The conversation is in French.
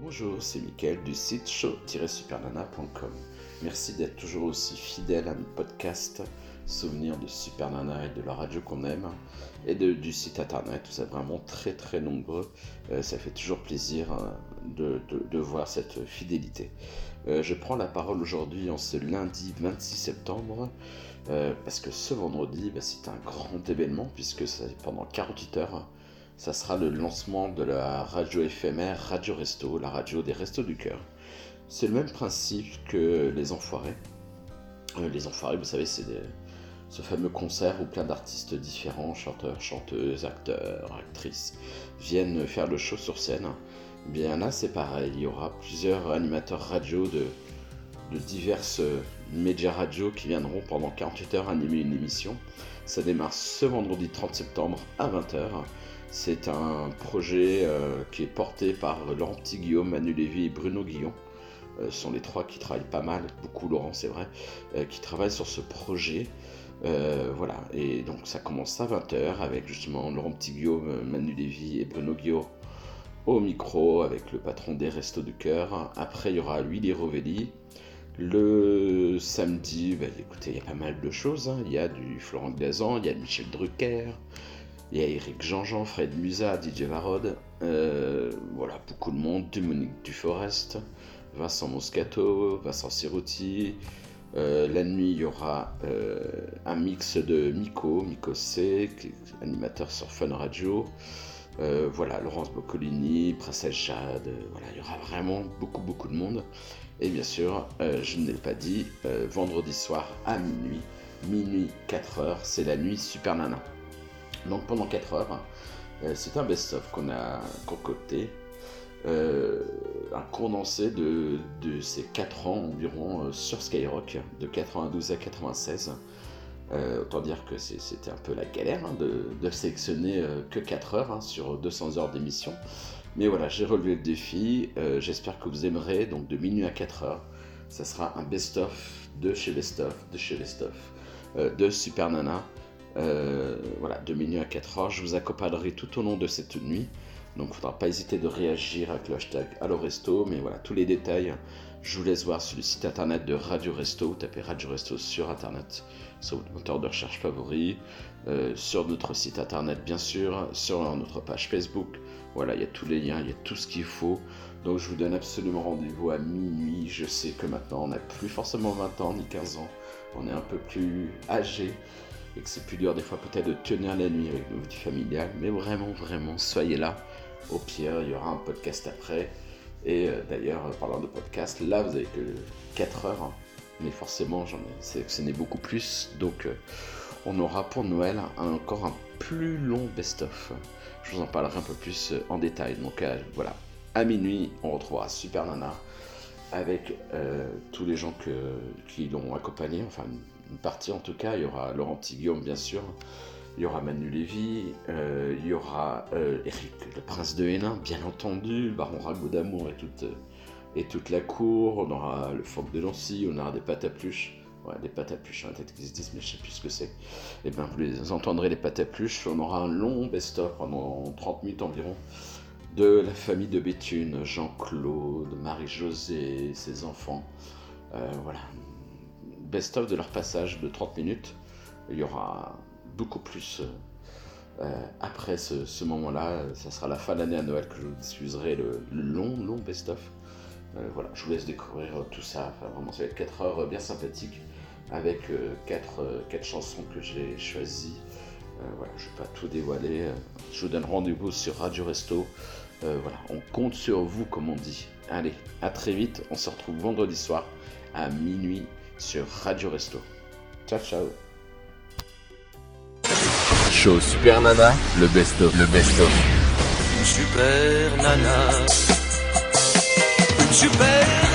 Bonjour, c'est Mickaël du site show-supernana.com. Merci d'être toujours aussi fidèle à notre podcast Souvenirs de Super Nana et de la radio qu'on aime et de, du site internet. Vous vraiment très très nombreux. Euh, ça fait toujours plaisir euh, de, de, voir cette fidélité. Euh, je prends la parole aujourd'hui en ce lundi 26 septembre parce que ce vendredi, bah, c'est un grand événement puisque c'est pendant 48 heures ça sera le lancement de la radio éphémère Radio Resto, la radio des Restos du Cœur. C'est le même principe que les Enfoirés. Euh, les Enfoirés, vous savez, c'est ce fameux concert où plein d'artistes différents, chanteurs, chanteuses, acteurs, actrices, viennent faire le show sur scène. Bien là, c'est pareil, il y aura plusieurs animateurs radio de, de diverses médias radio qui viendront pendant 48 heures animer une émission. Ça démarre ce vendredi 30 septembre à 20h c'est un projet euh, qui est porté par Laurent Petit Guillaume, Manu Lévy et Bruno Guillon. Euh, ce sont les trois qui travaillent pas mal, beaucoup Laurent c'est vrai, euh, qui travaillent sur ce projet. voilà, et donc ça commence à 20h avec justement Laurent Petit Guillaume, Manu Lévy et Bruno Guillaume au micro avec le patron des Restos du Cœur. Après, il y aura Willy Rovelli. Le samedi, bah, écoutez, il y a pas mal de choses. Hein. Il y a du Florent Glazan, il y a Michel Drucker, il y a Eric Jean-Jean, Fred Musa, DJ Varod, euh, voilà, beaucoup de monde, Dominique Duforest, Vincent Moscato, Vincent Cerruti. Euh, la nuit, il y aura euh, un mix de Miko, Miko C, animateur sur Fun Radio. voilà, Laurence Boccolini, Princesse Jade, voilà, il y aura vraiment beaucoup, beaucoup de monde. Et bien sûr, je ne l'ai pas dit, vendredi soir à minuit, minuit 4 heures, c'est la nuit Super Nana. Donc pendant 4 heures, euh, c'est un best-of qu'on a concocté, euh, un condensé de, ces 4 ans environ euh, sur Skyrock, de 92 à 96. autant dire que c'était un peu la galère hein, de, sélectionner que 4 heures hein, sur 200 heures d'émission. Mais voilà, j'ai relevé le défi, j'espère que vous aimerez, donc de minuit à 4 heures, ça sera un best-of de chez Best-of, de chez Best-of, de Super Nana. Euh, voilà, de minuit à 4 heures. Je vous accompagnerai tout au long de cette nuit. Donc il ne faudra pas hésiter de réagir avec le hashtag AlloResto. Mais voilà, tous les détails, je vous laisse voir sur le site internet de Radio Resto. Vous tapez Radio Resto sur internet, sur votre moteur de recherche favori. Euh, sur notre site internet, bien sûr, sur notre page Facebook. Voilà, il y a tous les liens, il y a tout ce qu'il faut. Donc je vous donne absolument rendez-vous à minuit. Je sais que maintenant on n'a plus forcément 20 ans ni 15 ans. On est un peu plus âgé et que c'est plus dur des fois peut-être de tenir la nuit avec nos vies familiales. Mais vraiment, vraiment, soyez là. Au pire, il y aura un podcast après. Et euh, d'ailleurs, parlant de podcast, là, vous avez que 4 heures. Hein. Mais forcément, j'en ai n'est beaucoup plus. Donc, euh, on aura pour Noël encore un plus long best-of. Je vous en parlerai un peu plus euh, en détail. Donc, voilà. À minuit, on retrouvera Super Nana avec tous les gens que, qui l'ont accompagné. Enfin, une partie en tout cas. Il y aura Laurent Petit Guillaume, bien sûr. Il y aura Manu Lévy. Euh, il y aura euh, Eric, le prince de Hénin, bien entendu. Baron Rago d'Amour et toute, et toute la cour. On aura le phoque de Lancy. On aura des pâtes à pluche. Ouais, des pâtes à pluche, la tête qui se disent, mais je sais plus ce que c'est. Et eh bien, vous les entendrez, les pâtes à pluche. On aura un long best-of pendant 30 minutes environ de la famille de Béthune, Jean-Claude, Marie-Josée, ses enfants. Euh, voilà, best-of de leur passage de 30 minutes. Il y aura beaucoup plus euh, euh, après ce, moment-là. Ça sera la fin de l'année à Noël que je vous diffuserai le, long, long best-of. Euh, voilà, je vous laisse découvrir tout ça. Enfin, vraiment, ça va être 4 heures bien sympathiques avec 4, quatre chansons que j'ai choisies. voilà, je ne vais pas tout dévoiler. Je vous donne rendez-vous sur Radio Resto. voilà, on compte sur vous, comme on dit. Allez, à très vite. On se retrouve vendredi soir à minuit sur Radio Resto. Ciao ciao. Show Super Nana, le best-of, le best-of. Super Nana. Super